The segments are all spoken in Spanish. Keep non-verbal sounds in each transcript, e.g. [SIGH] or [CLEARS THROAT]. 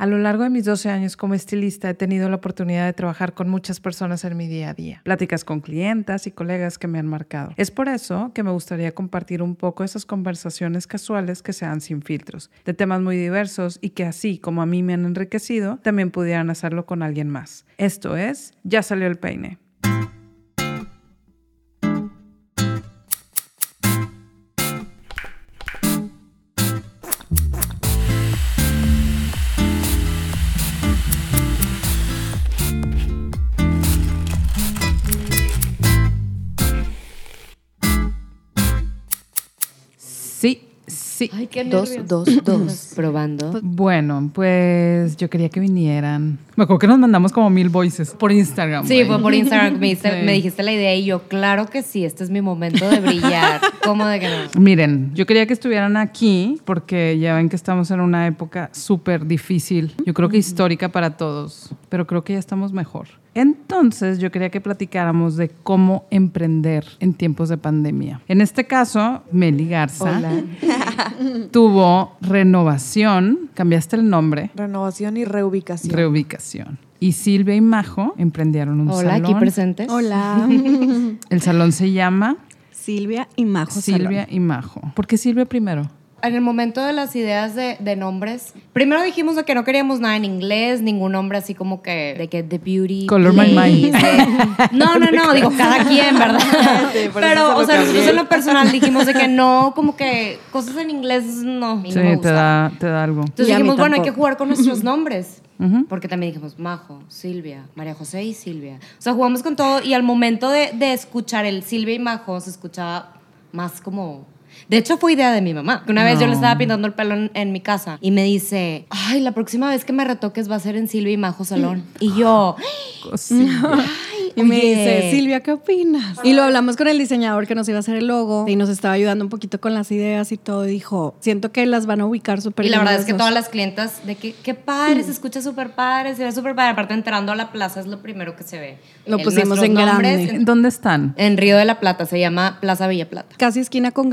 A lo largo de mis 12 años como estilista he tenido la oportunidad de trabajar con muchas personas en mi día a día, pláticas con clientas y colegas que me han marcado. Es por eso que me gustaría compartir un poco esas conversaciones casuales que sean sin filtros, de temas muy diversos y que así como a mí me han enriquecido, también pudieran hacerlo con alguien más. Esto es, ya salió el peine. Sí. Ay, qué Dos, dos, [CLEARS THROAT] dos. Probando. Bueno, pues yo quería que vinieran. Me acuerdo que nos mandamos como mil voices por Instagram. Sí, güey. fue por Instagram que me, [LAUGHS] diste- Sí. me dijiste la idea y yo, claro que sí, este es mi momento de brillar. [LAUGHS] ¿Cómo de que no? Miren, yo quería que estuvieran aquí porque ya ven que estamos en una época súper difícil, yo creo que histórica para todos, pero creo que ya estamos mejor. Entonces yo quería que platicáramos de cómo emprender en tiempos de pandemia. En este caso, Meli Garza [LAUGHS] tuvo renovación, cambiaste el nombre, Renovación y reubicación. reubicación. Y Silvia y Majo emprendieron un Hola, salón. aquí presentes. Hola, El salón se llama Silvia y Majo Silvia Salón. y Majo. ¿Por qué Silvia primero? En el momento de las ideas de, de nombres, primero dijimos de que no queríamos nada en inglés, ningún nombre así como que de que The Beauty. Color my Place, mind. de- no, no, no, digo [LAUGHS] cada quien, ¿verdad? Sí, por eso se Pero, o sea, nosotros en lo personal dijimos de que no, como que cosas en inglés no. Sí, me te da, te da algo. Entonces dijimos, bueno, hay que jugar con nuestros nombres. [CLEARS THROAT] Porque también dijimos Majo, Silvia, María José y Silvia. O sea, jugamos con todo y al momento de, de escuchar el Silvia y Majo se escuchaba más como... De hecho, fue idea de mi mamá. Que Una vez yo le estaba pintando el pelo en, en mi casa y me dice, ay, la próxima vez que me retoques va a ser en Silvia y Majo Salón. Y yo, Cosilla. Y me Oye. dice, Silvia, ¿qué opinas? Y lo hablamos con el diseñador que nos iba a hacer el logo y nos estaba ayudando un poquito con las ideas y todo. Dijo, siento que las van a ubicar súper y la bien verdad es que dos". todas las clientas de que qué padre, se escucha súper padre, se ve súper padre. Aparte, entrando a la plaza es lo primero que se ve. Lo El- pusimos en nombres grande. En, ¿Dónde están? en Río de la Plata, se llama Plaza Villa Plata. Casi esquina con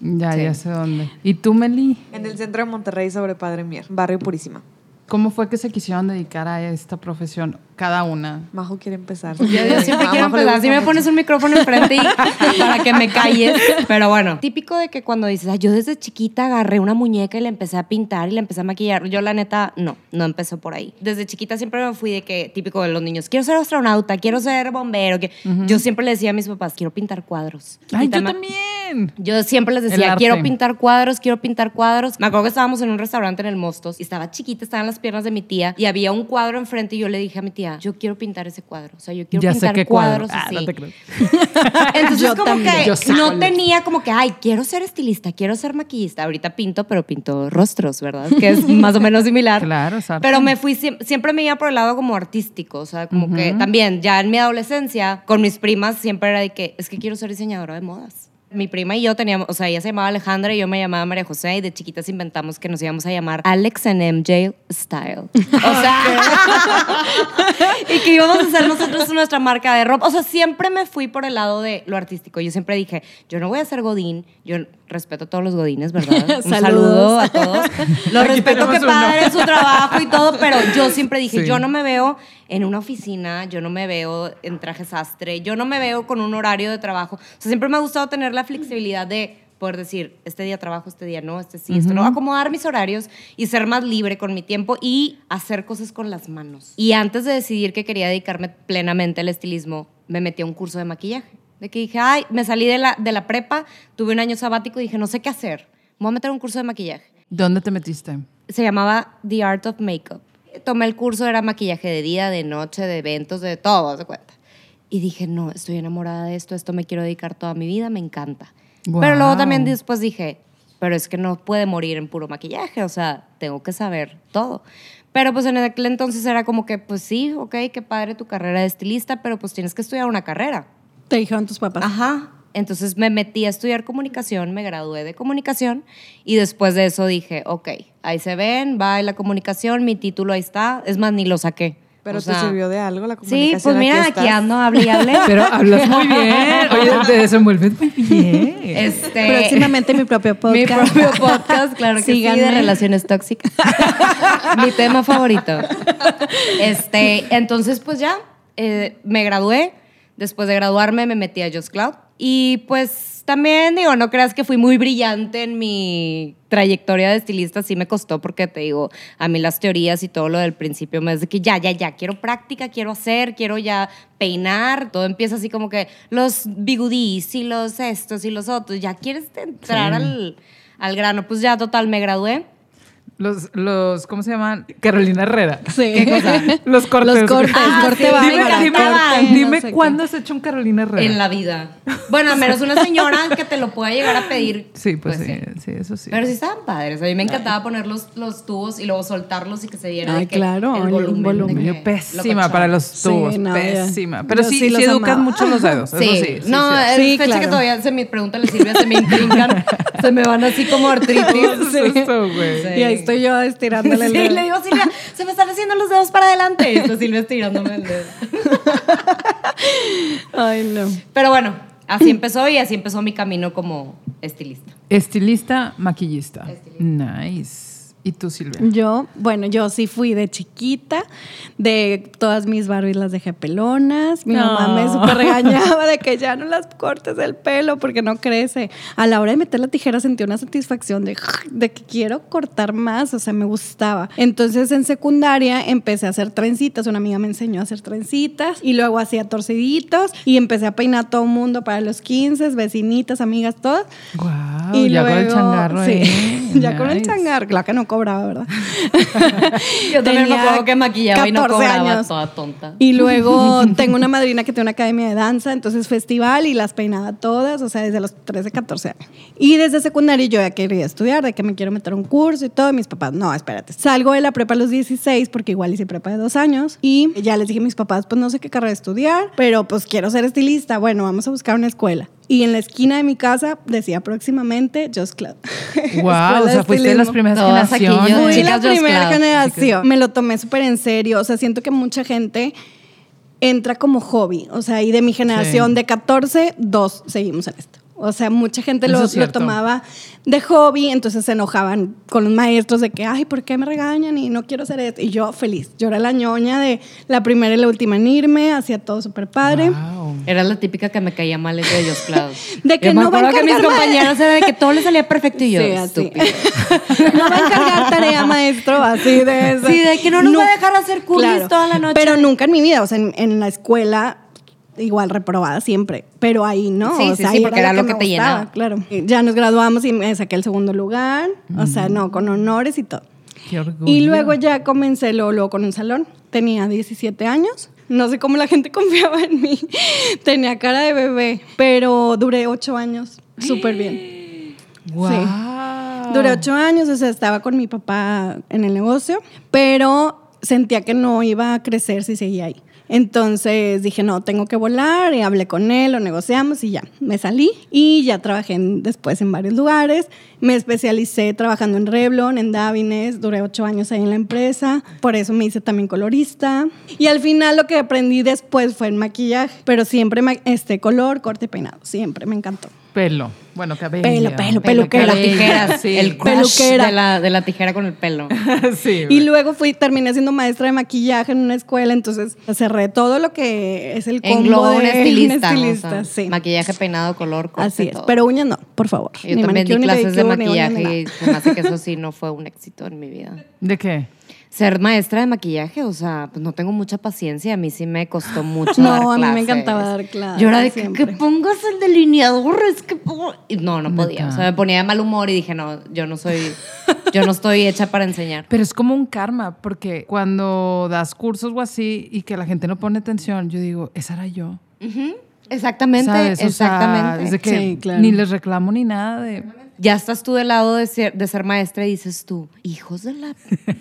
Ya, Sí. ya sé dónde. ¿Y tú, Meli? En el centro de Monterrey sobre Padre Mier, Barrio Purísima. ¿Cómo fue que se quisieron dedicar a esta profesión cada una? Majo quiere empezar. Yo, yo siempre quiero empezar. Si me pones un micrófono enfrente y [LAUGHS] para que me calles. Pero bueno, típico de que cuando dices, "Ay, yo desde chiquita agarré una muñeca y la empecé a pintar y la empecé a maquillar. Yo, la neta, no, no empezó por ahí. Desde chiquita siempre me fui de que, típico de los niños, quiero ser astronauta, quiero ser bombero. Que... Yo siempre le decía a mis papás, quiero pintar cuadros. ¡Ay, Y yo también! Yo siempre les decía, quiero pintar cuadros, quiero pintar cuadros. Me acuerdo que estábamos en un restaurante en el Mostos y estaba chiquita, estaban las piernas de mi tía y había un cuadro enfrente y yo le dije a mi tía, yo quiero pintar ese cuadro. O sea, yo quiero Ya sé pintar qué cuadro. cuadros Ah, así. no te creo. [LAUGHS] Entonces Yo como también. que Yo sé no tenía como que, ay, quiero ser estilista, quiero ser maquillista. Ahorita pinto, pero pinto rostros, ¿verdad? Que es [LAUGHS] más o menos similar. Claro, es arte. Pero me fui, siem- siempre me iba por el lado como artístico, o sea, como que también, ya en mi adolescencia, con mis primas siempre era de que, es que quiero ser diseñadora de modas. Mi prima y yo teníamos, o sea, ella se llamaba Alejandra y yo me llamaba María José y de chiquitas inventamos que nos íbamos a llamar Alex and MJ Style. O sea, [LAUGHS] y que íbamos a hacer nosotros nuestra marca de ropa. O sea, siempre me fui por el lado de lo artístico. Yo siempre dije, yo no voy a ser Godín. Yo respeto a todos los Godines, ¿verdad? [LAUGHS] Un Saludos. saludo a todos. [LAUGHS] Lo Aquí respeto que padre su trabajo y todo, pero yo siempre dije, Sí. yo no me veo en una oficina, yo no me veo en traje sastre, yo no me veo con un horario de trabajo. O sea, siempre me ha gustado tener la flexibilidad de poder decir, este día trabajo, este día no, este sí, esto no, acomodar mis horarios y ser más libre con mi tiempo y hacer cosas con las manos. Y antes de decidir que quería dedicarme plenamente al estilismo, me metí a un curso de maquillaje. De que dije, ay, me salí de la, de la prepa, tuve un año sabático y dije, no sé qué hacer. Me voy a meter a un curso de maquillaje ¿Dónde te metiste? se llamaba The Art of Makeup. Tomé el curso, era maquillaje de día, de noche, de eventos, de todo, de cuenta. Y dije, no, estoy enamorada de esto, esto me quiero dedicar toda mi vida, me encanta. Pero luego también después dije, pero es que no puede morir en puro maquillaje, o sea, tengo que saber todo. Pero pues en aquel entonces era como que, pues sí, ok, qué padre tu carrera de estilista, pero pues tienes que estudiar una carrera. Te dijeron tus papás. Ajá. Entonces me metí a estudiar comunicación, me gradué de comunicación y después de eso dije, ok, ahí se ven, va la comunicación, mi título ahí está. Es más, ni lo saqué. Pero O te sirvió de algo la Sí, comunicación. pues mira, aquí, estás. ando, hable y hable. [LAUGHS] Pero hablas muy bien. Oye, te desenvuelves muy bien. Este, Próximamente mi propio [LAUGHS] Mi podcast. propio podcast, claro que sí, Síganme. de relaciones tóxicas. [LAUGHS] Mi tema favorito. Este, entonces, pues ya, eh, me gradué. Después de graduarme, me metí a Just Cloud. Y pues también, digo, no creas que fui muy brillante en mi trayectoria de estilista. Sí me costó porque te digo, a mí las teorías y todo lo del principio me es de que ya, ya, ya, quiero práctica, quiero hacer, quiero ya peinar. Todo empieza así como que los bigudís y los estos y los otros. Ya quieres entrar Sí. al, al grano. Pues ya, total, me gradué. Los, los, ¿cómo se llaman? Carolina Herrera. Sí. ¿Qué cosa? [LAUGHS] Los cortes. Los cortes, Ah, corte sí, Dime, corte, dime no sé qué. cuándo has hecho un Carolina Herrera. En la vida. Bueno, a menos una señora [LAUGHS] que te lo pueda llegar a pedir. Sí, pues, sí, sí, eso sí. Pero sí estaban padres. A mí me encantaba poner los, los tubos y luego soltarlos y que se diera Ay, claro, el el volumen. volumen. Yo lo pésima para los Sí, tubos, no, ya. pésima. Pero Yo sí, sí sí, educan amaba. mucho los dedos, Sí, eso sí. sí, no, sí. es Sí, fecha claro. que todavía se me pregunta la Silvia, se me intrincan, [LAUGHS] se me van así como artritis. ¿Qué eso, güey? Sí. Y ahí estoy yo estirándole el Sí, dedo. le digo, Silvia, se me están haciendo los dedos para adelante. Y está Silvia estirándome el dedo. [LAUGHS] Ay, no. Pero bueno, así empezó y así empezó mi camino como estilista. Estilista, maquillista. Nice. ¿Y tú, Silvia? Yo, bueno, yo sí fui de chiquita, de todas mis Barbies las dejé pelonas. Mi mamá me No. súper regañaba de que ya no las cortes el pelo porque no crece. A la hora de meter la tijera sentí una satisfacción de, de que quiero cortar más, o sea, me gustaba. Entonces en secundaria empecé a hacer trencitas, una amiga me enseñó a hacer trencitas y luego hacía torciditos y empecé a peinar a todo el mundo para los 15, vecinitas, amigas, todas. Wow, y ya luego, con el changarro sí, ahí. [LAUGHS] ya con el Nice. changarro, claro que no cobraba, ¿verdad? [LAUGHS] Yo también me acuerdo que maquillaba y no 14 cobraba años. toda tonta. Y luego [LAUGHS] tengo una madrina que tiene una academia de danza, entonces festival y las peinaba todas, o sea, desde los 13, 14 años. Y desde secundaria yo ya quería estudiar, de que me quiero meter un curso y todo, y mis papás, no, espérate. Salgo de la prepa a los 16, porque igual hice prepa de dos años, y ya les dije a mis papás, pues no sé qué carrera estudiar, pero pues quiero ser estilista, bueno, vamos a buscar una escuela. Y en la esquina de mi casa decía próximamente Just Club. Wow, [LAUGHS] o sea, fuiste de las primeras Todas aquí, generaciones. yo- Fui Chicas la Just primera Club. generación. Me lo tomé súper en serio. O sea, siento que mucha gente entra como hobby. O sea, y de mi generación Sí. de 14, dos seguimos en esto. O sea, mucha gente lo, lo tomaba de hobby, entonces se enojaban con los maestros de que, ay, ¿por qué me regañan? Y no quiero hacer esto. Y yo feliz. Yo era la ñoña de la primera y la última en irme, hacía todo súper padre. Wow. Era la típica que me caía mal de Just Cloud. De que Yo me no va a que mis compañeros era de que todo le salía perfecto y yo, Sí, así. estúpido. [LAUGHS] no va a encargar tarea, maestro, así de eso. Sí, de que no nos va a dejar hacer curlis toda la noche. Pero nunca en mi vida, o sea, en, en la escuela igual reprobada siempre, pero ahí no, Sí, o sí, sea, sí, ahí porque era lo que me te gustaba, llenaba. Claro. Ya nos graduamos y me saqué el segundo lugar, o sea, no, con honores y todo. Qué orgullo. Y luego ya comencé luego, luego con un salón. Tenía 17 años. No sé cómo la gente [LAUGHS] confiaba en mí. Tenía cara de bebé, pero duré 8 años súper bien. [GASPS] Wow. Duré ocho años, o sea, estaba con mi papá en el negocio, pero sentía que no iba a crecer si seguía ahí. Entonces dije, no, tengo que volar y hablé con él, lo negociamos y ya, me salí y ya trabajé después en varios lugares. Me especialicé trabajando en Revlon, en Davines, duré ocho años ahí en la empresa, por eso me hice también colorista. Y al final lo que aprendí después fue el maquillaje, pero siempre este color, corte y peinado, siempre me encantó. Pelo. Bueno, cabello. Pelo, pelo, Pelo, peluquera. Tijera, Sí. el Peluquera. de la, de la tijera con el pelo. [LAUGHS] sí. Y luego fui, terminé siendo maestra de maquillaje en una escuela, entonces cerré todo lo que es el combo Engloba de [LAUGHS] un estilista. un o estilista, sea, sí. Maquillaje, peinado, color, corte, Así es. todo. Pero uñas no, por favor. Yo Ni también di manicure, clases de maquillaje y me hace que eso sí no fue un éxito en mi vida. ¿De qué? Ser maestra de maquillaje, o sea, pues no tengo mucha paciencia. A mí sí me costó [LAUGHS] mucho No, dar a mí me encantaba dar clases, Yo era de que, que pongas el delineador, es que... pongo-". Y no, no podía. O sea, me ponía de mal humor y dije, no, yo no soy... Yo no estoy hecha para enseñar. Pero es como un karma, porque cuando das cursos o así y que la gente no pone atención, yo digo, esa era yo. Exactamente, ¿Sabes? O sea, exactamente. es de que Sí, claro. ni les reclamo ni nada de ya estás tú del lado de ser, de ser maestra y dices tú, hijos de la...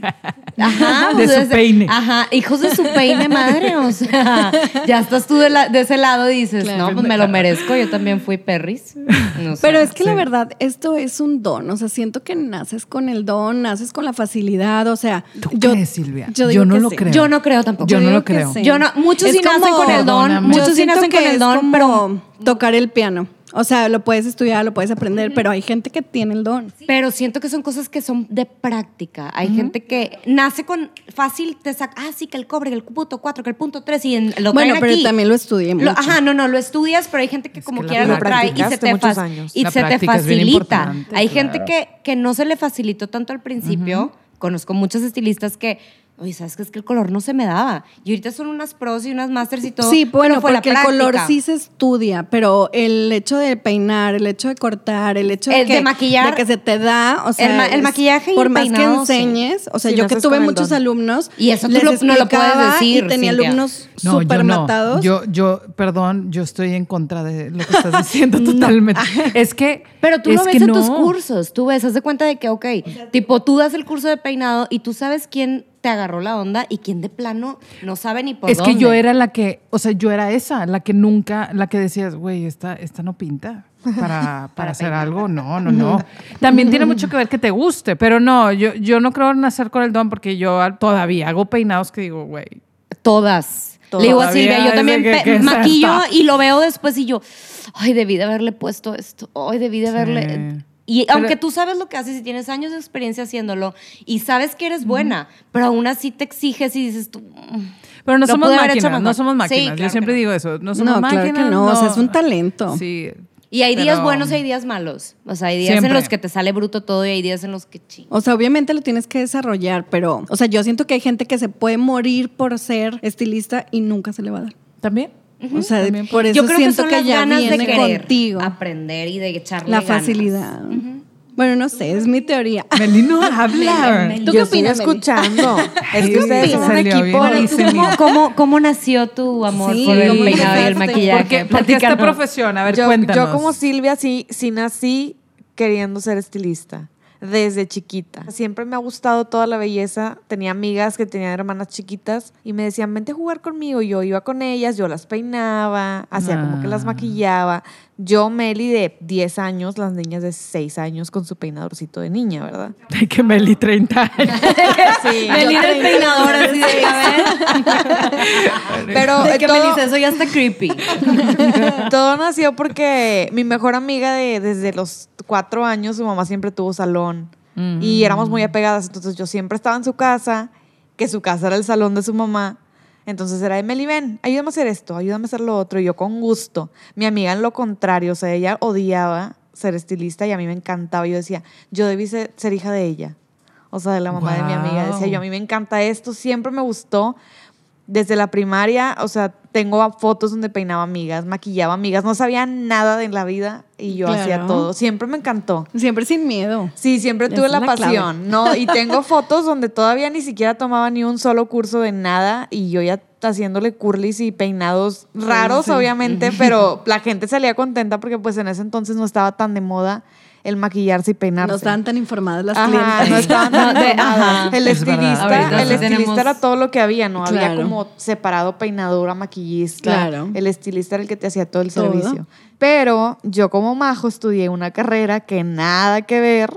[LAUGHS] Ajá, De o sea, su peine. Ajá, hijos de su peine, madre. O sea, [LAUGHS] ya estás tú de, la- de ese lado y dices, no, pues me lo merezco, yo también fui perris. No sé. Pero es que la verdad, esto es un don. O sea, siento que naces con el don, naces con la facilidad. O sea, ¿Tú yo, crees, Silvia? yo no lo sí. creo. Yo no creo tampoco. Yo no lo creo. sí. Yo no, muchos Es sí nacen con el don, muchos sí nacen con el don, pero tocar el piano. O sea, lo puedes estudiar, lo puedes aprender, pero hay gente que tiene el don. Pero siento que son cosas que son de práctica. Hay gente que nace con fácil, te saca, ah, sí, que el cobre, que el punto 4, que el punto 3 y en, lo Bueno, pero aquí. también lo estudié mucho. Lo- ajá, no, no, lo estudias, pero hay gente que como que quiera lo trae y se te, años. y se te facilita. hay gente que, que no se le facilitó tanto al principio. Conozco muchos estilistas que, oye, ¿sabes qué? Es que el color no se me daba. Y ahorita son unas pros y unas masters y todo. Sí, bueno, pero fue la porque el color sí se estudia, pero el hecho de peinar, el hecho de cortar, el hecho de, El que, de maquillar, de que se te da, o sea, el ma- el es- maquillaje y por el más peinado, que sí. enseñes, o sea, Sí, yo que tuve muchos don. alumnos Y eso tú les lo- no lo puedes decir, y tenía Cintia. alumnos No, súper yo no. matados. Yo, yo, perdón, yo estoy en contra de lo que estás diciendo [LAUGHS] totalmente. [LAUGHS] Es que. Pero tú es lo ves en no. tus cursos, tú ves, haz de cuenta de que, ok, tipo, tú das el curso de peinado y tú sabes quién te agarró la onda y quién de plano no sabe ni por Es dónde. que yo era la que, o sea, yo era esa, la que nunca, la que decías, güey, esta, esta no pinta para, [LAUGHS] para, hacer algo. No, no, no. [LAUGHS] También tiene mucho que ver que te guste, pero no, yo, yo no creo nacer con el don porque yo todavía hago peinados que digo, güey. Todas. Le digo a Todavía Silvia, yo es también de que- pe- ¿qué es maquillo y lo veo después y yo, ay, debí de haberle puesto esto, ay, debí de haberle... Sí. Y Pero- aunque tú sabes lo que haces y tienes años de experiencia haciéndolo y sabes que eres buena, pero aún así te exiges y dices tú... "Mm". Pero no somos máquinas, no somos Sí, máquinas. claro yo siempre no. digo eso. No somos No, claro máquinas. que no, o sea, es un talento. Sí. Y hay días Pero- buenos y hay días malos. O sea, hay días Siempre. en los que te sale bruto todo y hay días en los que ching. O sea, obviamente lo tienes que desarrollar, pero, o sea, yo siento que hay gente que se puede morir por ser estilista y nunca se le va a dar. ¿También? O sea, También por eso Yo creo que siento son que, las ya ganas de querer contigo. aprender y de echarle La ganas. facilidad. Bueno, no sé, es mi teoría. [LAUGHS] Meli no [LAUGHS] habla. ¿Tú qué opinas, escuchando. [LAUGHS] es que ustedes son un equipo. Bueno, ¿y tú buenísimo. cómo, cómo, cómo nació tu amor Sí, por el ¿cómo peinado y el maquillaje? ¿Por qué, por qué esta profesión? A ver, yo, cuéntanos. yo como Silvia sí, sí nací queriendo ser estilista desde chiquita. Siempre me ha gustado toda la belleza. Tenía amigas que tenían hermanas chiquitas y me decían, vente a jugar conmigo. Yo iba con ellas, yo las peinaba, hacía como que las Ah. maquillaba. Yo, Meli, de 10 años, las niñas de 6 años con su peinadorcito de niña, ¿verdad? Ay, que Meli, 30 años. [LAUGHS] Sí. Melina el peinador así de, a ver. [LAUGHS] Pero De eh, que todo- me dice, eso ya está creepy. [LAUGHS] Todo nació porque mi mejor amiga de, desde los cuatro años, su mamá siempre tuvo salón y éramos muy apegadas. Entonces yo siempre estaba en su casa, que su casa era el salón de su mamá. Entonces era de Meli, ven, ayúdame a hacer esto, ayúdame a hacer lo otro. Y yo con gusto. Mi amiga en lo contrario, o sea, ella odiaba ser estilista y a mí me encantaba. Yo decía, yo debí ser, ser hija de ella. O sea, de la mamá de mi amiga. Decía yo, a mí me encanta esto, siempre me gustó desde la primaria, o sea, tengo fotos donde peinaba amigas, maquillaba amigas, no sabía nada de la vida y yo hacía todo. Siempre me encantó. Siempre sin miedo. Sí, siempre Esa tuve la, clave. pasión, ¿no? [LAUGHS] Y tengo fotos donde todavía ni siquiera tomaba ni un solo curso de nada y yo ya haciéndole curlis y peinados raros, sí. obviamente, pero la gente salía contenta porque pues en ese entonces no estaba tan de moda el maquillarse y peinarse. No estaban tan informadas las Ajá, clientas. no estaban tan [LAUGHS] informadas. El Es estilista, Ahorita el sí estilista tenemos- era todo lo que había, ¿no? Había como separado peinadora, maquillista. Claro. El estilista era el que te hacía todo el Todo. servicio. Pero yo como majo estudié una carrera que nada que ver,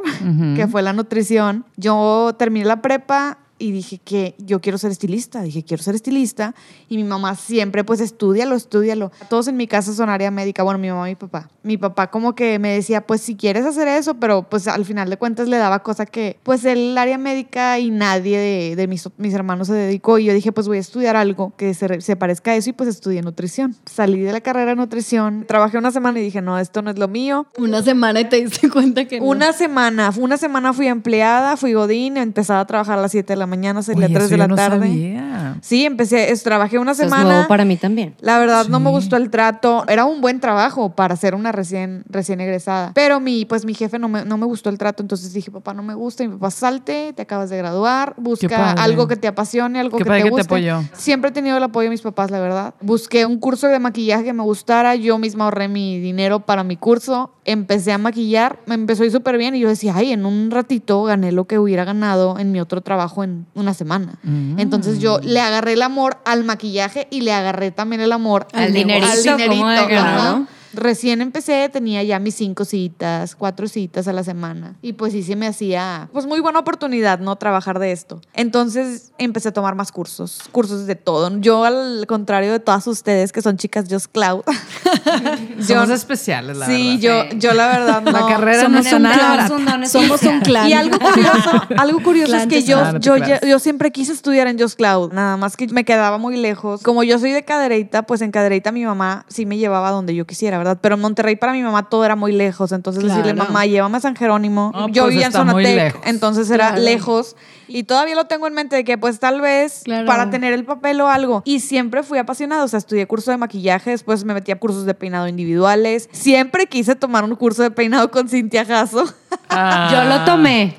que fue la nutrición. Yo terminé la prepa y dije que yo quiero ser estilista, dije quiero ser estilista y mi mamá siempre pues estudialo, estudialo. Todos en mi casa son área médica, bueno, mi mamá y mi papá. Mi papá como que me decía, pues si quieres hacer eso, pero pues al final de cuentas le daba cosa que pues el área médica y nadie de, de mis, mis hermanos se dedicó y yo dije, pues voy a estudiar algo que se, se parezca a eso y pues estudié nutrición. Salí de la carrera de nutrición, trabajé una semana y dije, no, esto no es lo mío. Una semana y te diste cuenta que no. Una semana, una semana fui empleada, fui godín, empezaba a trabajar a las 7 de la mañana, salía a Oye, 3 eso de yo la no tarde. sabía. Sí, empecé, es- trabajé una Eso es semana. nuevo para mí también. La verdad no me gustó el trato. Era un buen trabajo para ser una recién, recién egresada. Pero mi, pues mi jefe no me, no me gustó el trato. Entonces dije, papá, no me gusta. Y mi papá, salte, te acabas de graduar. Busca algo que te apasione, algo Qué que padre te que te guste. apoyó. Siempre he tenido el apoyo de mis papás, la verdad. Busqué un curso de maquillaje que me gustara. Yo misma ahorré mi dinero para mi curso. Empecé a maquillar, me empezó a ir súper bien y yo decía, ay, en un ratito gané lo que hubiera ganado en mi otro trabajo en una semana. Mm. Entonces yo le agarré el amor al maquillaje y le agarré también el amor Al nego- dinerito, ¿cómo de que ajá. no? Recién empecé, tenía ya mis cinco citas, cuatro citas a la semana. Y pues sí se me hacía, pues muy buena oportunidad, ¿no? Trabajar de esto. Entonces empecé a tomar más cursos, cursos de todo. Yo, al contrario de todas ustedes que son chicas Just Cloud. [LAUGHS] Somos especiales, la sí, verdad. yo, yo la verdad no. La carrera no Somos está un nada clan. un don Somos un clan. Y algo curioso, [LAUGHS] algo curioso es que yo, yo, yo, yo siempre quise estudiar en Just Cloud, nada más que me quedaba muy lejos. Como yo soy de Cadereyta, pues en Cadereyta mi mamá sí me llevaba donde yo quisiera, ¿verdad? Pero en Monterrey para mi mamá todo era muy lejos, entonces decirle, mamá, llévame a San Jerónimo. Yo pues vivía en Zonatec, entonces era Claro. lejos. Y todavía lo tengo en mente de que pues tal vez Claro. para tener el papel o algo. Y siempre fui apasionada, o sea, estudié curso de maquillaje, después me metí a cursos de peinado individuales. Siempre quise tomar un curso de peinado con Cintia Jasso. Ah. Yo lo tomé.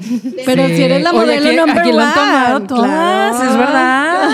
Pero Sí. si eres la Oye, modelo aquí, number aquí lo han tomado todas, claro. es verdad.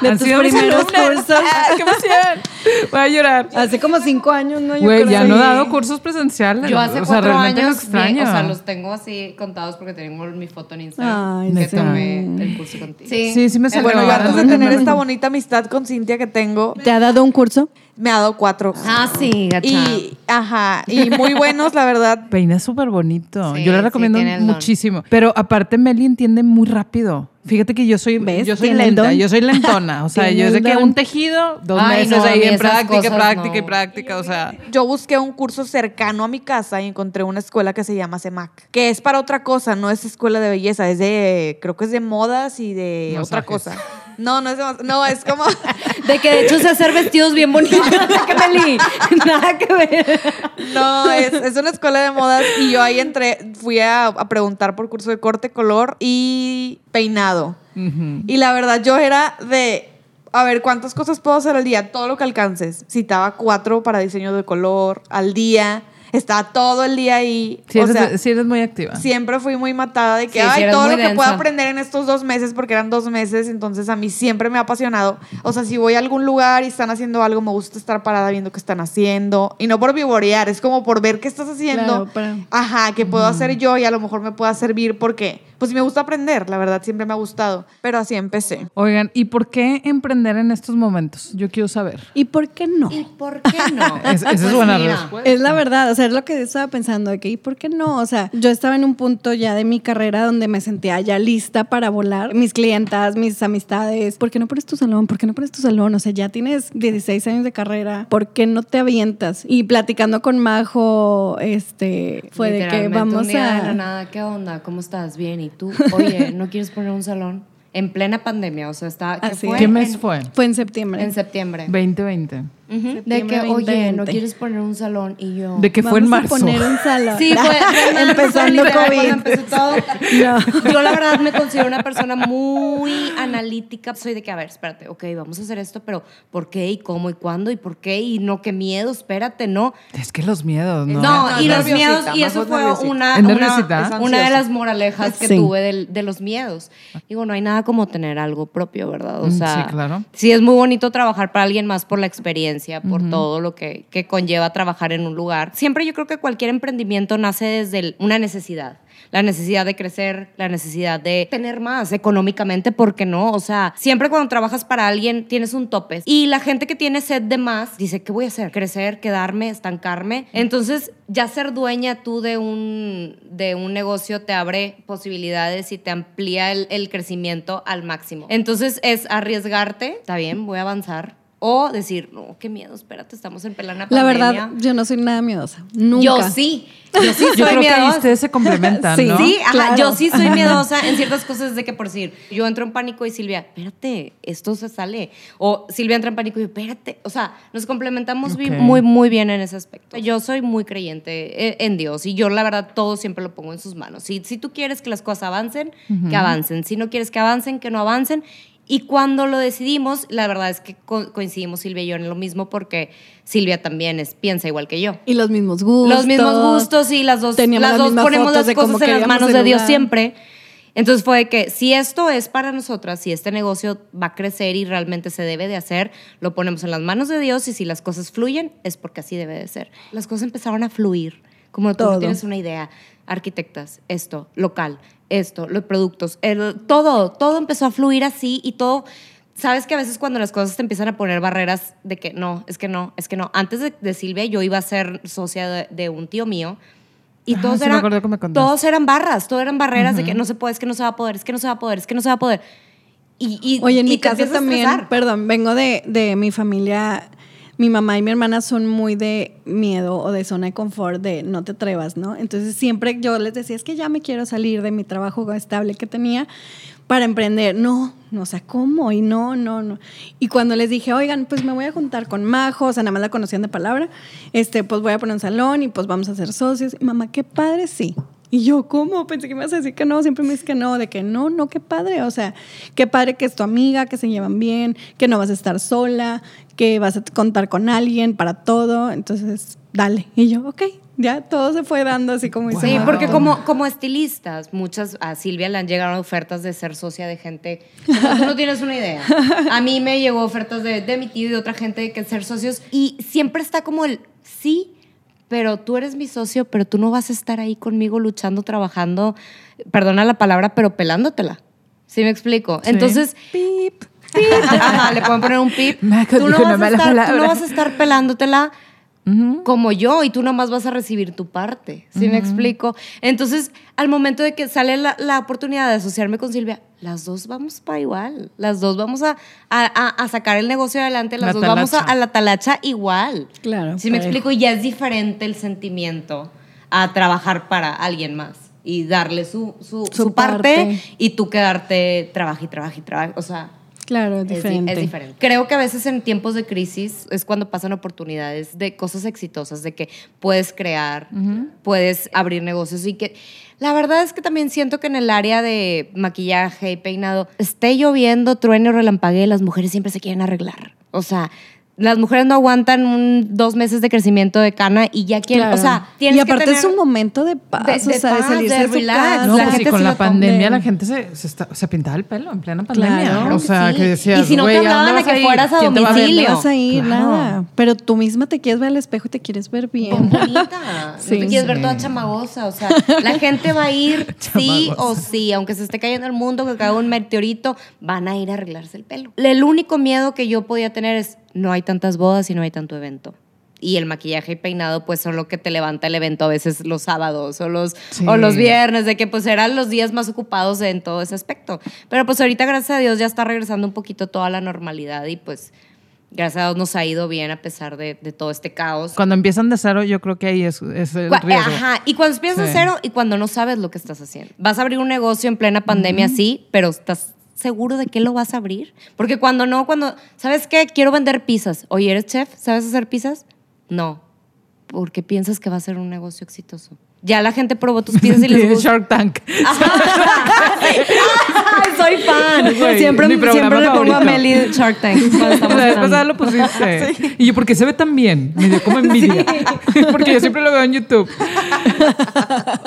De Han tus sido primeros cursos. Ah, ¡Qué emoción! Voy a llorar. Hace como cinco años, ¿no? Yo Güey, ya no he dado cursos presenciales. Yo hace o sea, cuatro años, extraño. vi- o sea, los tengo así contados porque tengo mi foto en Instagram. Ay, que sí. tomé el curso contigo. Sí. Sí, sí me salió. Bueno, yo antes de Ah, tener no, esta no. bonita amistad con Cintia que tengo, ¿Te ha dado un curso? Me ha dado cuatro. Ah, sí, gacha. Y, ajá, y muy buenos, la verdad. [LAUGHS] Peina súper bonito. Sí, yo le recomiendo muchísimo. Pero aparte, Meli entiende muy rápido. Fíjate que yo soy, ¿Ves? yo soy lenta, yo soy lentona. O sea, [LAUGHS] yo sé que un tejido, dos Ay, meses no, ahí en práctica, cosas práctica y práctica. O sea, Yo busqué un curso cercano a mi casa y encontré una escuela que se llama CEMAC, que es para otra cosa, no es escuela de belleza, es de, creo que es de modas y de otra cosa. [LAUGHS] No, no es de mas- no, es como, [LAUGHS] De que de hecho sé hacer vestidos bien bonitos. [LAUGHS] Meli. Nada que ver. no, es, es una escuela de modas y yo ahí entré, fui a, a preguntar por curso de corte, color y peinado. Y la verdad, yo era de. A ver, ¿cuántas cosas puedo hacer al día? Todo lo que alcances. Citaba cuatro para diseño de color al día. Estaba todo el día ahí. sí, o eres, sea, sí eres muy activa. siempre fui muy matada de que, Sí, ay, todo lo que pueda densa. aprender en estos dos meses, porque eran dos meses, entonces a mí siempre me ha apasionado. O sea, si voy a algún lugar y están haciendo algo, me gusta estar parada viendo qué están haciendo. Y no por vivorear, es como por ver qué estás haciendo. Claro, para- Ajá, que puedo hacer yo y a lo mejor me pueda servir porque, pues me gusta aprender, la verdad, siempre me ha gustado. Pero así empecé. Oigan, ¿y por qué emprender en estos momentos? Yo quiero saber. ¿Y por qué no? ¿Y por qué no? [LAUGHS] Es- esa es Pues buena mira, respuesta. Es la verdad, o sea, es lo que estaba pensando, de que, ¿y por qué no? O sea, yo estaba en un punto ya de mi carrera donde me sentía ya lista para volar. Mis clientas, mis amistades, ¿por qué no pones tu salón? ¿Por qué no pones tu salón? O sea, ya tienes 16 años de carrera, ¿por qué no te avientas? Y platicando con Majo, este, fue de que vamos un día de la a... nada, ¿qué onda? ¿Cómo estás? Bien. ¿Y tú? Oye, [LAUGHS] ¿no quieres poner un salón? En plena pandemia, o sea, está... ¿qué Así fue? es. ¿Qué mes En- fue? Fue en septiembre. En septiembre. 2020. De que, oye, 2020. ¿no quieres poner un salón? Y yo... De que fue en Vamos a marzo. poner un salón. Sí, fue empezando fue literal COVID. cuando empezó todo. [LAUGHS] No. Yo la verdad me considero una persona muy analítica. Soy de que, a ver, espérate, ok, vamos a hacer esto, pero ¿por qué y cómo y cuándo y por qué? Y no, qué miedo, espérate, no. Es que los miedos, ¿no? No, No, y los miedos, y eso es fue una, ¿Es una, de las moralejas que Sí. tuve del- de, los miedos. Digo, no hay nada como tener algo propio, ¿verdad? O Mm, sea, sí, claro. sí es muy bonito trabajar para alguien más por la experiencia, por todo lo que, que conlleva trabajar en un lugar. Siempre yo creo que cualquier emprendimiento nace desde el- una necesidad. La necesidad de crecer, la necesidad de tener más económicamente, ¿por qué no? O sea, siempre cuando trabajas para alguien tienes un tope. Y la gente que tiene sed de más dice, ¿qué voy a hacer? ¿Crecer, quedarme, estancarme? Entonces, ya ser dueña tú de un, de un negocio te abre posibilidades y te amplía el, el crecimiento al máximo. Entonces, es arriesgarte, está bien, voy a avanzar. O decir, no, qué miedo, espérate, estamos en plena La pandemia. verdad, yo no soy nada miedosa. Nunca. Yo sí. Yo sí [LAUGHS] Yo soy creo que ustedes se complementan, [LAUGHS] Sí. ¿no? Sí, ajá, Claro. yo sí soy [LAUGHS] miedosa en ciertas cosas de que por decir, yo entro en pánico y Silvia, espérate, esto se sale. O Silvia entra en pánico y yo, espérate. O sea, nos complementamos muy, muy bien en ese aspecto. Yo soy muy creyente eh, en Dios y yo la verdad todo siempre lo pongo en sus manos. Si, si tú quieres que las cosas avancen, que avancen. Si no quieres que avancen, que no avancen. Y cuando lo decidimos, la verdad es que co- coincidimos Silvia y yo en lo mismo porque Silvia también es, piensa igual que yo. Y los mismos gustos. Los mismos gustos y las dos, Teníamos las dos ponemos las cosas en las manos de Dios siempre. Entonces fue de que si esto es para nosotras, si este negocio va a crecer y realmente se debe de hacer, lo ponemos en las manos de Dios y si las cosas fluyen es porque así debe de ser. Las cosas empezaron a fluir Como tú Todo. tienes una idea, arquitectas, esto, local, esto, los productos, el- todo, todo empezó a fluir así y todo. Sabes que a veces cuando las cosas te empiezan a poner barreras de que no, es que no, es que no. Antes de, de Silvia yo iba a ser socia de, de un tío mío y Ah, todos eran acuerdo que me contaste. todos eran barras, todo eran barreras de que no se puede, es que no se va a poder, es que no se va a poder, es que no se va a poder. Y, y- Oye, en y mi casa también, perdón, vengo de, de mi familia. Mi mamá y mi hermana son muy de miedo o de zona de confort, de no te atrevas, ¿no? Entonces siempre yo les decía, es que ya me quiero salir de mi trabajo estable que tenía para emprender. No, no, o sea, ¿cómo? Y no, no, no. Y cuando les dije, oigan, pues me voy a juntar con Majo, o sea, nada más la conocían de palabra, este, pues voy a poner un salón y pues vamos a ser socios. Y mamá, qué padre, sí. Y yo, ¿cómo? Pensé que me ibas a decir que no, siempre me dices que no, de que no, no, qué padre, o sea, qué padre que es tu amiga, que se llevan bien, que no vas a estar sola, que vas a contar con alguien para todo, entonces, dale. Y yo, ok, ya todo se fue dando así como dice Sí, porque como, como estilistas, muchas, a Silvia le han llegado ofertas de ser socia de gente, como tú no tienes una idea. [LAUGHS] A mí me llegó ofertas de, de mi tío y de otra gente de que ser socios y siempre está como el, sí, pero tú eres mi socio, pero tú no vas a estar ahí conmigo luchando, trabajando, perdona la palabra, pero pelándotela. ¿Sí me explico? Sí. Entonces, Pip. Ajá, le pueden poner un pip. Tú no, vas a estar, tú no vas a estar pelándotela como yo y tú nomás vas a recibir tu parte. ¿Sí me explico? Entonces, al momento de que sale la, la oportunidad de asociarme con Silvia, las dos vamos para igual. Las dos vamos a, a- a- sacar el negocio adelante. Las La dos vamos a, la talacha igual. Claro, ¿Sí me parejo. explico? Y ya es diferente el sentimiento a trabajar para alguien más y darle su, su, Su su parte, parte. y tú quedarte trabaja y trabaja y trabaja. O sea, Claro, es es di- diferente. Es, diferente. Creo que a veces en tiempos de crisis es cuando pasan oportunidades de cosas exitosas, de que puedes crear, puedes abrir negocios y que la verdad es que también siento que en el área de maquillaje y peinado, esté lloviendo, truene o relampaguee, las mujeres siempre se quieren arreglar. O sea, las mujeres no aguantan un, dos meses de crecimiento de cana y ya quieren, Claro. o sea, tienes y que aparte tener- es un momento de paz, de- o de sea, de salirse de de, su relax. casa. No, La pues sí, gente con sí la pandemia la gente se, se, está- se pintaba el pelo en plena pandemia. Claro, o sea, sí. que decías, Y si no te güey, ¿a dónde hablaban a que ir? fueras a domicilio. No vas a ir, Claro. nada. Pero tú misma te quieres ver al espejo y te quieres ver bien. bonita. Sí. [LAUGHS] no te quieres ver Sí. toda chamagosa. O sea, la gente va a ir [LAUGHS] sí o sí, aunque se esté cayendo el mundo, que caiga un meteorito, van a ir a arreglarse el pelo. El único miedo que yo podía tener es no hay tantas bodas y no hay tanto evento. Y el maquillaje y peinado, pues son lo que te levanta el evento a veces los sábados o los, Sí. o los viernes, de que pues eran los días más ocupados en todo ese aspecto. Pero pues ahorita, gracias a Dios, ya está regresando un poquito toda la normalidad y pues gracias a Dios nos ha ido bien a pesar de, de todo este caos. Cuando empiezan de cero, yo creo que ahí es, es el Cua- riesgo. Ajá, y cuando empiezas de cero y cuando no sabes lo que estás haciendo. Vas a abrir un negocio en plena pandemia, sí, pero estás seguro de que lo vas a abrir. Porque cuando no, cuando, ¿sabes qué? Quiero vender pizzas. Oye, ¿eres chef? ¿Sabes hacer pizzas? No. Porque piensas que va a ser un negocio exitoso. Ya la gente probó tus pizzas y les Sí, [LAUGHS] gusta. Shark Tank. Soy fan. Güey, siempre mi siempre le pongo a. Meli Shark Tank. [LAUGHS] cuando La vez pasada lo pusiste. [LAUGHS] Y yo, ¿por qué se ve tan bien? Me dio como envidia. Porque yo siempre lo veo en YouTube.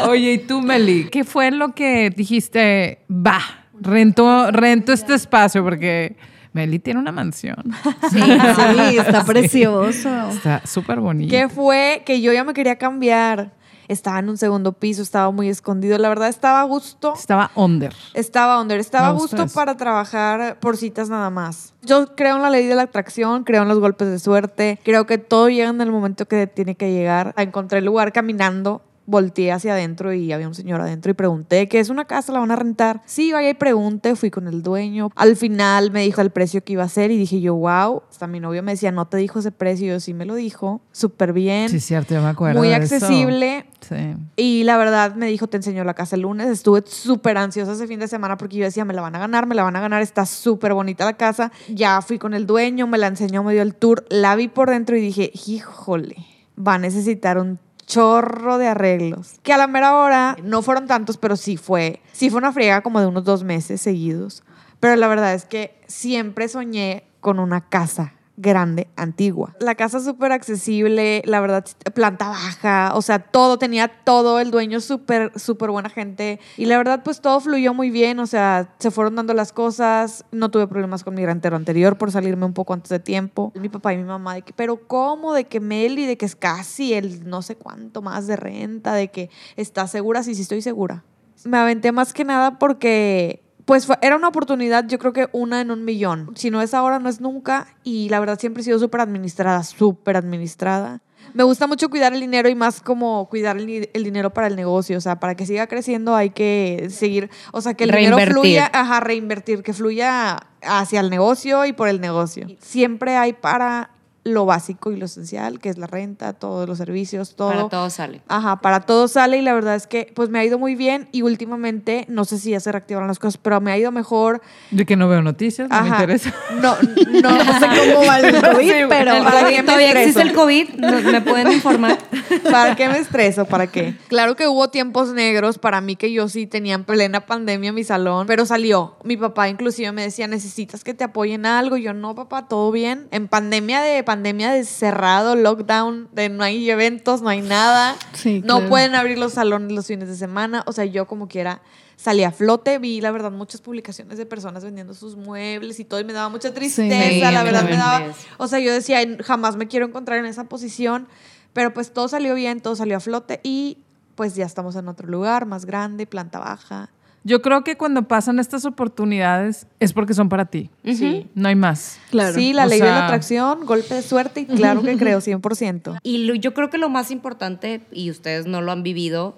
Oye, ¿y tú, Meli? ¿Qué fue lo que dijiste? Va, rento, rento este espacio porque Meli tiene una mansión. Sí, [LAUGHS] sí, está precioso. Está súper bonito. ¿Qué fue? Que yo ya me quería cambiar. Estaba en un segundo piso, estaba muy escondido. La verdad, estaba a gusto. Estaba under. Estaba under, estaba a gusto eso. para trabajar por citas nada más. Yo creo en la ley de la atracción, creo en los golpes de suerte, creo que todo llega en el momento que tiene que llegar. Encontré el lugar caminando, volteé hacia adentro y había un señor adentro y pregunté que es una casa, la van a rentar. Sí, vaya y pregunte, fui con el dueño. Al final me dijo el precio que iba a ser y dije yo, wow. Hasta mi novio me decía, no te dijo ese precio, yo sí me lo dijo, súper bien. Sí, cierto, yo me acuerdo. Muy de eso. accesible. Sí. Y la verdad me dijo, te enseño la casa el lunes. Estuve súper ansiosa ese fin de semana porque yo decía, me la van a ganar, me la van a ganar. Está súper bonita la casa. Ya fui con el dueño, me la enseñó, me dio el tour. La vi por dentro y dije, híjole, va a necesitar un chorro de arreglos. Que a la mera hora no fueron tantos, pero sí fue, sí fue una friega como de unos dos meses seguidos. Pero la verdad es que siempre soñé con una casa grande, antigua. La casa súper accesible, la verdad, planta baja, o sea, todo, tenía todo, el dueño súper, súper buena gente. Y la verdad, pues todo fluyó muy bien, o sea, se fueron dando las cosas, no tuve problemas con mi grantero anterior por salirme un poco antes de tiempo. Mi papá y mi mamá, de que, pero ¿cómo? De que Meli, de que es casi el no sé cuánto más de renta, de que está segura, sí, sí estoy segura. Me aventé más que nada porque pues fue- era una oportunidad, yo creo que una en un millón. Si no es ahora, no es nunca. Y la verdad siempre he sido súper administrada, súper administrada. Me gusta mucho cuidar el dinero y más como cuidar el, el dinero para el negocio. O sea, para que siga creciendo hay que seguir, o sea, que el dinero Reinvertir. fluya, ajá, reinvertir, que fluya hacia el negocio y por el negocio. Siempre hay para lo básico y lo esencial, que es la renta, todos los servicios, todo. Para todo sale. Ajá, para todo sale y la verdad es que pues me ha ido muy bien y últimamente, no sé si ya se reactivaron las cosas, pero me ha ido mejor. Yo que no veo noticias, no me interesa. No, no, No sé [LAUGHS] cómo va el COVID, pero El ¿para COVID, qué me todavía estreso? existe el COVID, no- me pueden informar. [LAUGHS] ¿Para qué me estreso? ¿Para qué? Claro que hubo tiempos negros para mí que yo sí tenía en plena pandemia mi salón, pero salió. Mi papá inclusive me decía, necesitas que te apoyen algo. Y yo, no, papá, todo bien. En pandemia de pandemia de cerrado, lockdown, de no hay eventos, no hay nada. Sí, no claro. pueden abrir los salones los fines de semana. O sea, yo como quiera salí a flote, vi la verdad muchas publicaciones de personas vendiendo sus muebles y todo y me daba mucha tristeza, Sí, la verdad me daba, o sea, yo decía, "Ay, jamás me quiero encontrar en esa posición, pero pues todo salió bien, todo salió a flote y pues ya estamos en otro lugar, más grande, planta baja. Yo creo que cuando pasan estas oportunidades es porque son para ti. Sí. No hay más. Claro. Sí, la O ley de la atracción, golpe de suerte y claro que creo 100%. Y lo- yo creo que lo más importante, y ustedes no lo han vivido,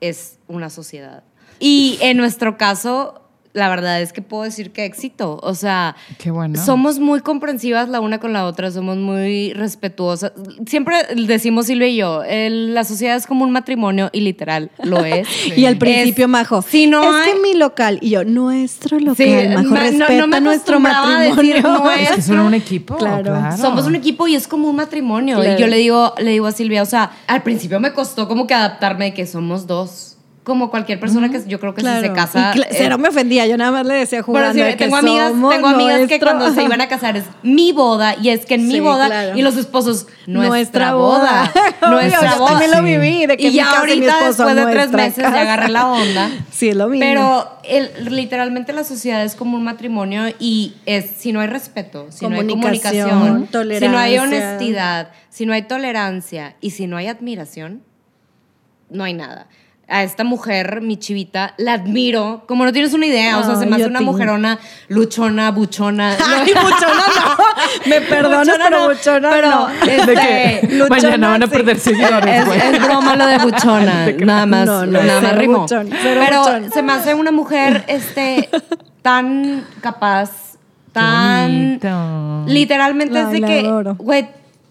es una sociedad. Y en nuestro caso, la verdad es que puedo decir que éxito. O sea, Qué bueno. somos muy comprensivas la una con la otra, somos muy respetuosas. Siempre decimos Silvia y yo, el- la sociedad es como un matrimonio y literal lo [LAUGHS] es. Y al principio, Es- Majo, si no es hay- que mi local, y yo, nuestro local, Sí, Majo, ma- no- respeta no me nuestro decir matrimonio. nuestro. [LAUGHS] Es que son un equipo. Claro. Claro. Somos un equipo y es como un matrimonio. Claro. Y yo le digo, le digo a Silvia, o sea, al principio me costó como que adaptarme de que somos dos. Como cualquier persona que yo creo que Claro. si se casa. Y eh, cero me ofendía, yo nada más le decía pero jugando sí, de que tengo amigas, somos tengo amigas que cuando se iban a [LAUGHS] casar es mi boda y es que en mi boda claro. y los esposos nuestra, Nuestra boda, boda. [LAUGHS] nuestra yo boda. también lo viví, de que y mi ya casa y mi ahorita después de tres meses casa. ya agarré la onda. [LAUGHS] Sí, es lo mismo. Pero el- literalmente la sociedad es como un matrimonio y es si no hay respeto, si no hay Comunicación, comunicación, si no hay tolerancia. honestidad, si no hay tolerancia y si no hay admiración, no hay nada. A esta mujer, mi chivita, la admiro, como no tienes una idea, o sea, se me hace una mujerona luchona, buchona. [LAUGHS] Ay, buchona no. [LAUGHS] Me perdonas, Buchona pero no, buchona pero, no. este, De que Luchona, mañana van a sí. perder seguidores, es, güey. es broma lo de [LAUGHS] buchona, nada más, No, no, nada más rimó. buchón, Pero buchón. se me hace una mujer este, tan capaz, tan... bonito. Literalmente La- es de que, güey,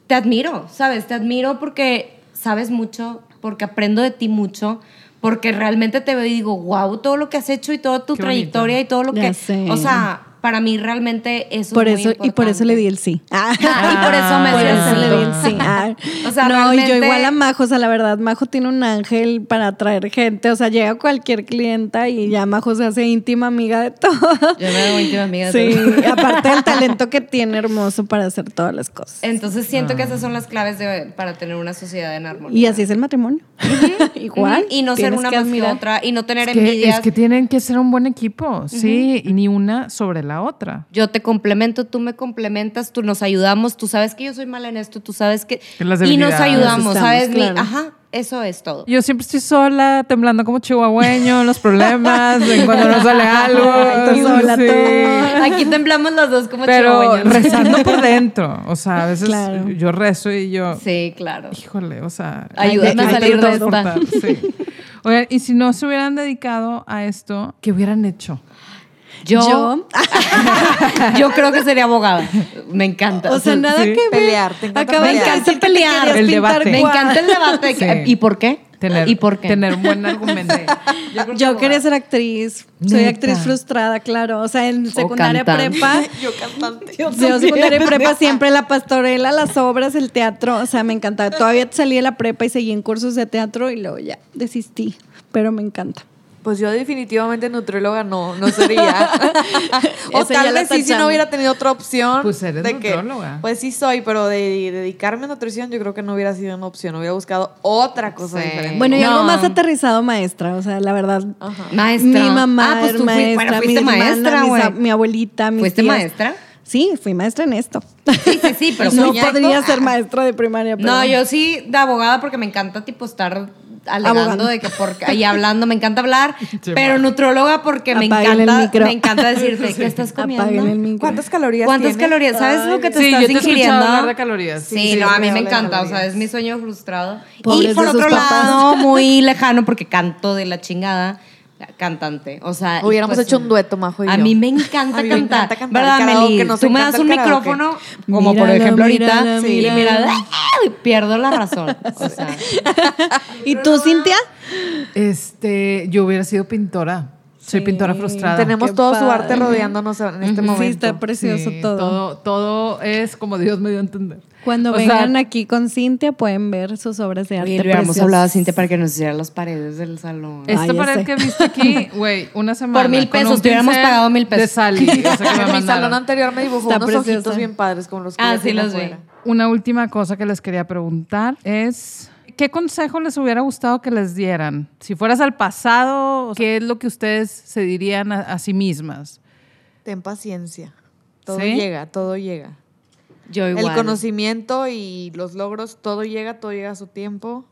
te admiro, ¿sabes? Te admiro porque sabes mucho, porque aprendo de ti mucho, porque realmente te veo y digo, wow, todo lo que has hecho y toda tu Qué trayectoria bonito. y todo lo Ya que... sé. O sea, para mí realmente eso Por es muy eso, y por eso le di el sí. Ah, Ah, y por eso me por dio el eso sí. le di el sí. Ah. [LAUGHS] O sea, no, y yo realmente- igual a Majo, o sea, la verdad, Majo tiene un ángel para atraer gente. O sea, llega cualquier clienta y ya Majo se hace íntima amiga de todos. Yo me hago íntima amiga Sí, de todos. y aparte del talento que tiene hermoso para hacer todas las cosas. Entonces siento Ah. que esas son las claves de- para tener una sociedad en armonía. Y así es el matrimonio. [LAUGHS] Igual. Ujú, Y no ser una más que otra y no tener Es que, envidias. es que tienen que ser un buen equipo, sí, y ni una sobre la otra. Yo te complemento, tú me complementas, tú nos ayudamos, tú sabes que yo soy mala en esto, tú sabes que... Las y nos ayudamos, Nos ¿sabes? estamos, Mi- claro. Ajá, eso es todo. Yo siempre estoy sola, temblando como chihuahueño los problemas, en cuando no sale algo. [LAUGHS] Tú sola, sí. Aquí temblamos los dos como Pero chihuahueños. rezando por [LAUGHS] dentro. O sea, a veces Claro. yo rezo y yo, Sí, claro. híjole, o sea, Ayúdame a salir de esta. sí. Oigan, y si no se hubieran dedicado a esto, ¿qué hubieran hecho? Yo, Yo, [LAUGHS] yo creo que sería abogada. Me encanta. o sea, nada sí. que ver. Pelear, te encanta de pelear. que te pelear. El debate. me encanta el debate. [LAUGHS] Sí. ¿Y por qué? Tener, ¿Y por qué? Tener un buen argumento. [LAUGHS] Yo, que Yo quería ser actriz. Soy Neta. actriz frustrada, claro. O sea, en secundaria prepa. Yo cantante. Yo secundaria y prepa siempre la pastorela, las obras, el teatro. O sea, me encantaba. Todavía salí de la prepa y seguí en cursos de teatro y luego ya desistí. Pero me encanta. Pues yo definitivamente nutrióloga no, no sería. [LAUGHS] [LAUGHS] o tal vez sí, si no hubiera tenido otra opción. Pues eres de que- nutrióloga. pues sí soy, pero de, dedicarme a nutrición yo creo que no hubiera sido una opción. Hubiera buscado otra cosa Sí. diferente. Bueno, y algo No. más aterrizado, maestra. O sea, la verdad. Maestra. Mi mamá Ah, pues tú maestra, bueno, mi fuiste hermana, maestra, mis güey. a- mi abuelita, mis ¿Fuiste tías. maestra? Sí, fui maestra en esto. Sí, sí, sí, pero [LAUGHS] no soñando. podría ser maestra de primaria. Pero No, yo sí de abogada porque me encanta tipo estar alegando Abogando. de que porque y hablando me encanta hablar, [LAUGHS] Sí, pero nutróloga porque me Apaguen encanta micro. me encanta decirte [LAUGHS] qué estás comiendo. Apaguen el micro. ¿Cuántas calorías ¿Cuántas tiene? calorías? ¿Sabes lo que te Sí, estás yo te he escuchado ingiriendo? hablar de calorías. Sí, Sí, sí, no, a mí me encanta, o sea, es mi sueño frustrado. Pobres y por otro papás. lado, muy lejano porque canto de la chingada. Cantante, o sea, Hubiéramos pues, hecho un dueto, Majo y A yo. mí me encanta A mí me cantar, encanta cantar ¿verdad, karaoke, Meli? Tú me das un micrófono, como por Mírala, ejemplo ahorita, mírala, sí, y mira, ¡ay! pierdo la razón. O sea, [LAUGHS] ¿Y tú, Cintia? Este, yo hubiera sido pintora. Soy Sí. pintora frustrada. Tenemos Qué todo su arte rodeándonos en este Sí, momento. está precioso Sí, todo. todo. Todo es como Dios me dio a entender. Cuando O sea, vengan aquí con Cintia pueden ver sus obras de arte. oye, le hubiéramos preciosas. hablado a Cintia para que nos hiciera las paredes del salón. Esta ya pared sé. que viste aquí, [LAUGHS] güey, una semana. Por mil pesos, te hubiéramos pagado mil pesos. De Sally. o sea, que [LAUGHS] me En mi salón anterior me dibujó Está unos preciosa. ojitos bien padres como los que Ah, sí los vi. Una última cosa que les quería preguntar es, ¿qué consejo les hubiera gustado que les dieran? Si fueras al pasado, ¿qué es lo que ustedes se dirían a, a sí mismas? Ten paciencia. Todo ¿Sí? llega, todo llega. Yo igual. El conocimiento y los logros, todo llega, todo llega a su tiempo.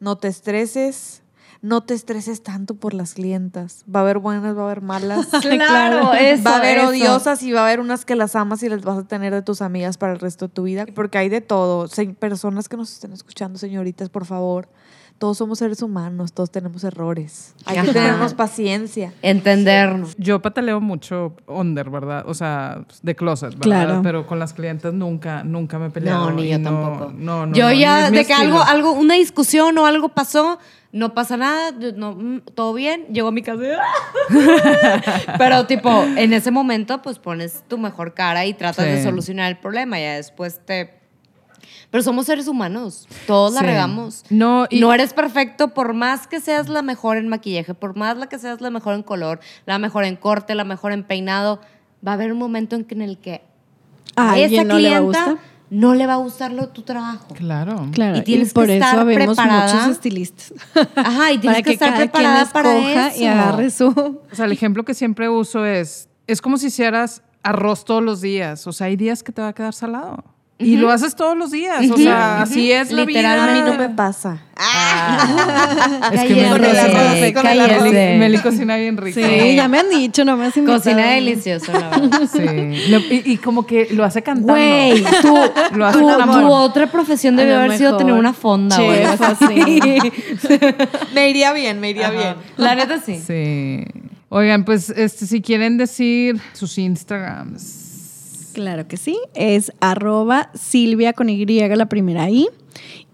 No te estreses. No te estreses tanto por las clientas. Va a haber buenas, va a haber malas. [LAUGHS] [LAUGHS] Claro, eso, va a haber eso. odiosas y va a haber unas que las amas y las vas a tener de tus amigas para el resto de tu vida. Porque hay de todo. Personas que nos estén escuchando, señoritas, por favor. Todos somos seres humanos, todos tenemos errores. Hay Ajá. que tenernos paciencia. Entendernos. Yo pataleo mucho under, ¿verdad? O sea, de closet, ¿verdad? Claro. Pero con las clientes nunca, nunca me he peleado. No, ni yo no- tampoco. No, no, yo no, ya, de que algo, algo, una discusión o algo pasó, no pasa nada, no, mm, todo bien, llego a mi casa. [LAUGHS] Pero tipo, en ese momento, pues pones tu mejor cara y tratas Sí. de solucionar el problema. Ya después te. Pero somos seres humanos, todos la Sí. regamos. No, y- no eres perfecto por más que seas la mejor en maquillaje, por más la que seas la mejor en color, la mejor en corte, la mejor en peinado. Va a haber un momento en, que- en el que ¿A esa no le va a clienta gustar? no le va a gustar lo, tu trabajo. Claro. Claro, Y tienes y por que eso estar habemos preparada. muchos estilistas. Ajá, y [LAUGHS] tienes para que, que, estar cada preparada quien para eso. y agarre su... O sea, el ejemplo que siempre uso es, es como si hicieras arroz todos los días. O sea, hay días que te va a quedar salado. Y lo haces todos los días. O sea, así es la vida. A mí no me pasa. Es que Meli, Con el arroz. Meli- Meli cocina bien rico. Sí, ya me han dicho, no me has invitado. Cocina delicioso, la verdad. Sí. Lo- y, y como que lo hace cantando. Güey, tú, Lo hace amor. tu otra profesión debió haber sido tener una fonda, güey. Así. [LAUGHS] Me iría bien, me iría bien. La neta sí. Sí. Oigan, pues este, si quieren decir sus Instagrams. Claro que sí. Es arroba Silvia con Y la primera I.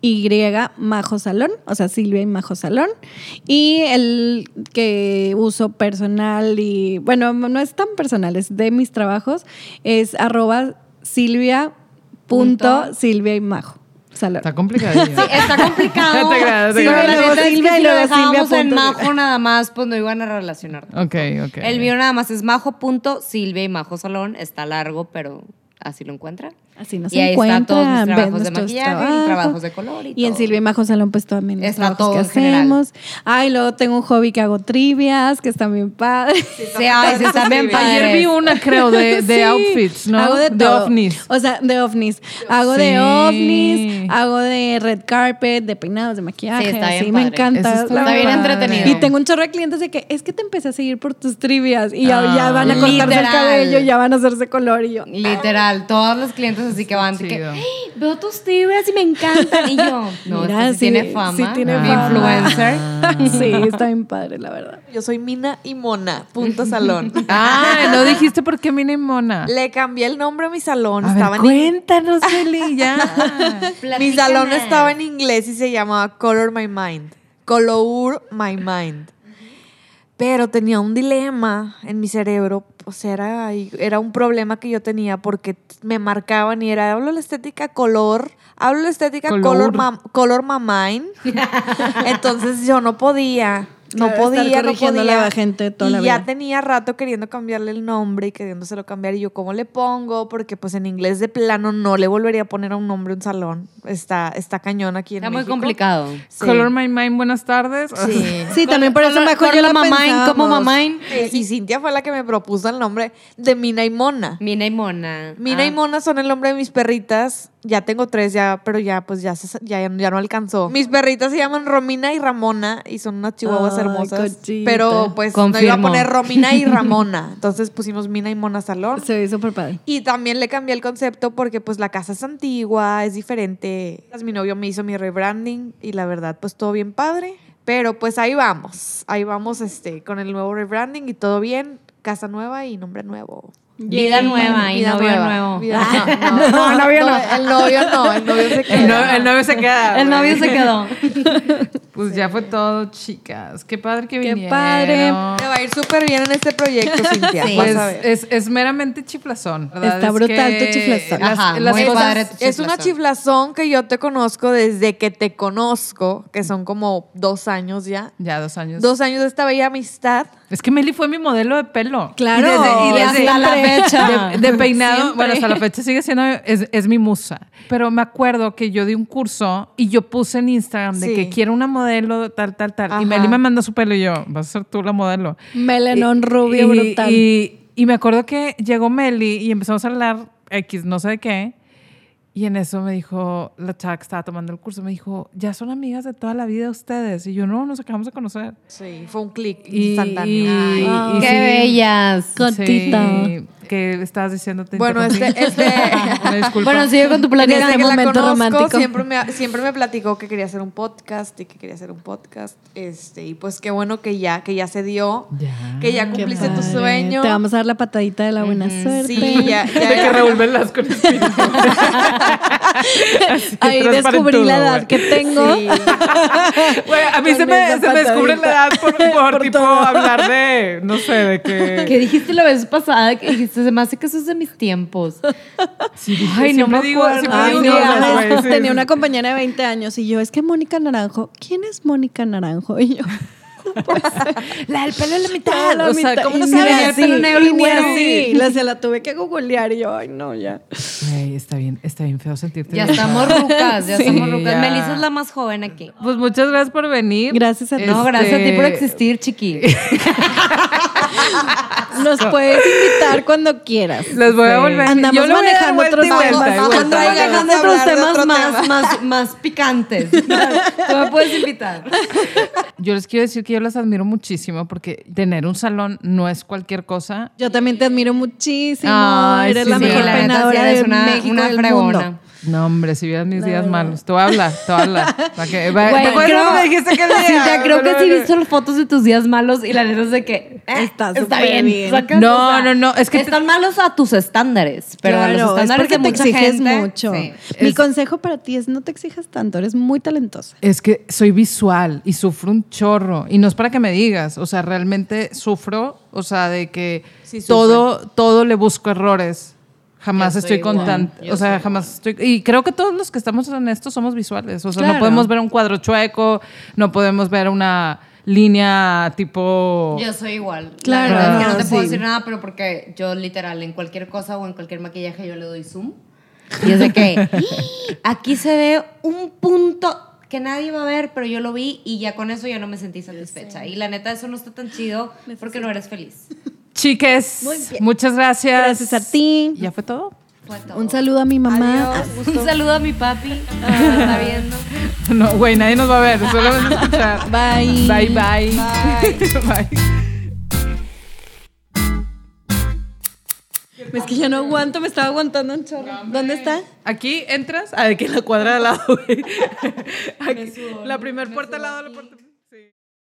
Y Majo Salón, o sea, Silvia y Majo Salón. Y el que uso personal y, bueno, no es tan personal, es de mis trabajos, es arroba Silvia punto Silvia y Majo Está complicadillo. Está complicado. [LAUGHS] No te creas, no te Sí, creas. la neta es que si lo dejábamos Silvia en Majo nada más, pues no iban a relacionar. ok, ok. El mío nada más es majo punto Silvia y Majo Salón. Está largo, pero así lo encuentran. Así nos y ahí encuentran. están todos mis trabajos de maquillaje y trabajos de color y, Y en todo. Silvia y Majo Salón, pues también los Está trabajos todo que en general. hacemos. Ay, luego tengo un hobby que hago trivias, que están bien padres. Sí, ay, sí, están bien Ayer vi una, creo, de, de [LAUGHS] Sí, outfits, ¿no? Hago de, todo. ovnis. O sea, de ovnis. Hago de ovnis, hago de red carpet, de peinados, de maquillaje. Sí, está bien así me encanta. Eso está bien entretenido. Y tengo un chorro de clientes de que es que te empecé a seguir por tus trivias y ya, Ah. ya van a cortarse el cabello, ya van a hacerse color y yo. Literal, todos los clientes así que van que Chido. "Ay, veo tus tibias y me encantan. Y yo, [LAUGHS] no, Mira, este sí, sí, tiene fama. sí tiene influencer. Sí, está bien padre, la verdad. Yo soy Mina y Mona, punto salón. [LAUGHS] Ah, no dijiste por qué Mina y Mona. Le cambié el nombre a mi salón. A estaba cuéntanos, Meli, ya. [LAUGHS] Mi salón estaba en inglés y se llamaba Color My Mind. Color My Mind. Pero tenía un dilema en mi cerebro. O sea, era, era un problema que yo tenía porque me marcaban y era, hablo la estética color, hablo la estética Color. color, ma- color. [LAUGHS] Entonces yo no podía. No Claro, estar podía, no podía. a la gente toda y la ya vida. tenía rato queriendo cambiarle el nombre y queriéndoselo cambiar. Y yo, ¿cómo le pongo? Porque pues en inglés de plano no le volvería a poner a un nombre un salón. Está, está cañón aquí en Está muy complicado. Sí. Color My Mind, buenas tardes. Sí. Sí, también por eso mejor yo la mamain, como. Eh, Y Cintia fue la que me propuso el nombre de Mina y Mona. Mina y Mona. Mina Ah. y Mona son el nombre de mis perritas. Ya tengo tres ya, pero ya pues ya, se- ya, ya no alcanzó. Mis perritas se llaman Romina y Ramona y son unas chihuahuas Ay, hermosas. cochita. Pero pues no iba a Confirmo. poner Romina y [LAUGHS] Ramona. Entonces pusimos Mina y Mona Salón. Se ve súper padre. Y también le cambié el concepto porque pues la casa es antigua, es diferente. Pues, Mi novio me hizo mi rebranding y la verdad pues todo bien padre. Pero pues ahí vamos, ahí vamos este, con el nuevo rebranding y todo bien. Casa nueva y nombre nuevo. Vida nueva y novio nueva. nuevo. Vida- no, [LAUGHS] no, no, novio no. El novio no, el novio se queda. El, no- el novio se queda. El novio se quedó. [LAUGHS] Pues ya fue todo, chicas. Qué padre que Qué vinieron. padre. Te va a ir súper bien en este proyecto, Cintia. Sí. Pues es, es meramente chiflazón. ¿verdad? Está Es brutal que tu chiflazón. Las, Ajá, las muy cosas- padre tu Es una chiflazón que yo te conozco desde que te conozco, que son como dos años ya. Ya, dos años. Dos años de esta bella amistad. Es que Meli fue mi modelo de pelo. Claro, Y desde, y desde- hasta la fecha. [LAUGHS] De, de peinado, Siempre. bueno, hasta la fecha sigue siendo, es, es mi musa. Pero me acuerdo que yo di un curso y yo puse en Instagram de Sí. que quiero una modelo tal, tal, tal. Ajá. Y Meli me mandó su pelo y yo, vas a ser tú la modelo. Melenón Y- rubio y- brutal. Y, y me acuerdo que llegó Meli y empezamos a hablar X, no sé de qué. Y en eso me dijo, la chava que estaba tomando el curso, me dijo, ya son amigas de toda la vida ustedes. Y yo, no, nos acabamos de conocer. Sí, fue un clic Y, instantáneo. y- Ay, y Qué sí, bellas. Cotita. sí, que estabas diciendo. te Bueno, este- este-. [LAUGHS] Bueno, sigue con tu. Este que la momento conozco, romántico. Siempre me, siempre me platicó que quería hacer un podcast y que quería hacer un podcast. Este, y pues qué bueno que ya, que ya se dio. Ya. Que ya cumpliste tu sueño. Te vamos a dar la patadita de la buena suerte. Sí, ya, ya, De que ya. Con. Así, Ahí descubrí la edad que tengo. Sí. A mí Con se me, se me descubre la edad por, por, [LAUGHS] Por tipo todo. hablar de, no sé, de que... Que dijiste la vez pasada que dijiste, se me hace que eso es de mis tiempos. Sí, dije, Ay, no me digo, Ay, digo no, tenía sí. una compañera de 20 años y yo, es que Mónica Naranjo, ¿quién es Mónica Naranjo? Y yo, La del pelo en la mitad. "Ah, la o sea, mitad". ¿cómo no sabía el así, pelo negro y güero? [LAUGHS] La, se la tuve que googlear y yo, ay, no, ya. Está bien, está bien feo sentirte Ya estamos rucas, ya Sí, estamos rucas. ya. Melissa es la más joven aquí. Pues muchas gracias por venir. Gracias a ti. No, gracias a ti por Este, existir, chiqui. [LAUGHS] Nos puedes invitar cuando quieras. Les voy a volver. Andamos Yo manejando vuelta otros temas. manejando otros temas otro más, tema. más, más picantes. [LAUGHS] Tú me puedes invitar. Yo les quiero decir que yo las admiro muchísimo porque tener un salón no es cualquier cosa. Yo también te admiro muchísimo. Ay, Eres sí, la sí, mejor la sí, eres de una- México una del fregona. mundo. No, hombre, si vieras mis La días malos. Te voy a hablar, te que, ¿Te acuerdas creo- me dijiste que [LAUGHS] día? Sí, ya creo que sí he visto las fotos de tus días malos y la neta es de que eh, Está súper bien. No, no, no, es que te- están malos a tus estándares, pero a los es estándares de te mucha exiges gente. mucho. sí. Mi Es- consejo para ti es no te exijas tanto, eres muy talentosa. Es que soy visual y sufro un chorro. Y no es para que me digas, o sea, realmente sufro, o sea, de que Sí, todo, todo le busco errores. Jamás estoy igual, constante. yo O sea, jamás estoy. Y creo que todos los que estamos en esto somos visuales. O sea, no Claro. podemos ver un cuadro chueco, no podemos ver una línea tipo. Yo soy igual. Claro, La verdad es que no te sí. puedo decir nada, pero porque yo literal en cualquier cosa o en cualquier maquillaje yo le doy zoom. Y es [LAUGHS] de que aquí se ve un punto que nadie va a ver, pero yo lo vi y ya con eso ya no me sentí satisfecha. Y la neta eso no está tan chido porque no eres feliz. Chiques, muchas gracias. Gracias a ti. ¿Ya fue todo? Fue todo. Un saludo a mi mamá. Adiós. [LAUGHS] Un saludo a mi papi. está viendo. [LAUGHS] No, güey, nadie nos va a ver, [LAUGHS] solo van a escuchar. Bye. Bye, bye. Bye. Es que ya no aguanto, me estaba aguantando un chorro. ¿Dónde está? Aquí entras, ah, aquí en la cuadra de al lado, güey. Aquí, la primer puerta al lado de la puerta.